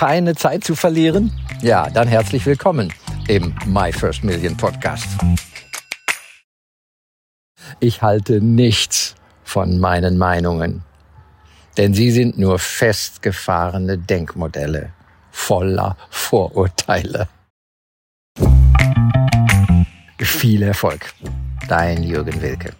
keine Zeit zu verlieren? Ja, dann herzlich willkommen im My First Million Podcast. Ich halte nichts von meinen Meinungen, denn sie sind nur festgefahrene Denkmodelle voller Vorurteile. Viel Erfolg, dein Jürgen Wilke.